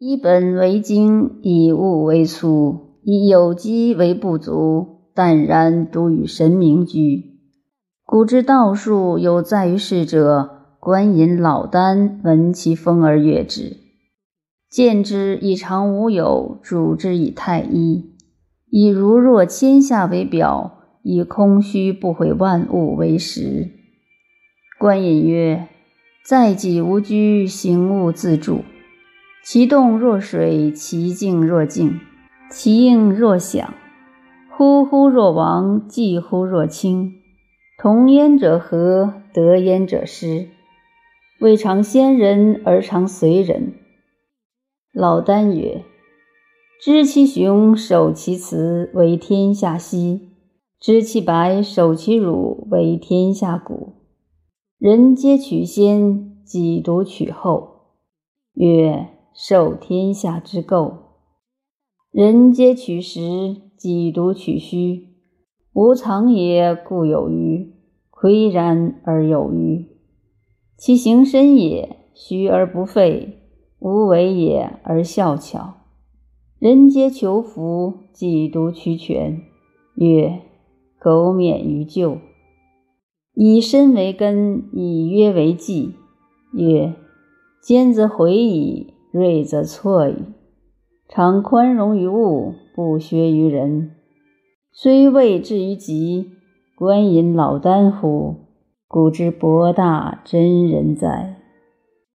以本为精，以物为粗，以有机为不足，淡然独与神明居。古之道术有在于世者，观引老聃闻其风而悦之，见之以常无有，主之以太一，以如若天下为表，以空虚不毁万物为实。观引曰：在己无居，行物自助。其动若水，其静若镜，其应若响。呼呼若亡，寂乎若清。同焉者和，得焉者失。未尝先人，而常随人。老聃曰：“知其雄，守其雌，为天下溪；知其白，守其乳，为天下谷。人皆取先，己独取后。”曰。受天下之垢，人皆取实，己独取虚。无藏也，故有余；岿然而有余。其行深也，虚而不废；无为也，而效巧。人皆求福，己独取全。曰：苟免于咎。以身为根，以约为纪。曰：坚则毁矣。睿则错矣。常宽容于物，不削于人。虽未至于极，观隐老聃乎？古之博大真人哉！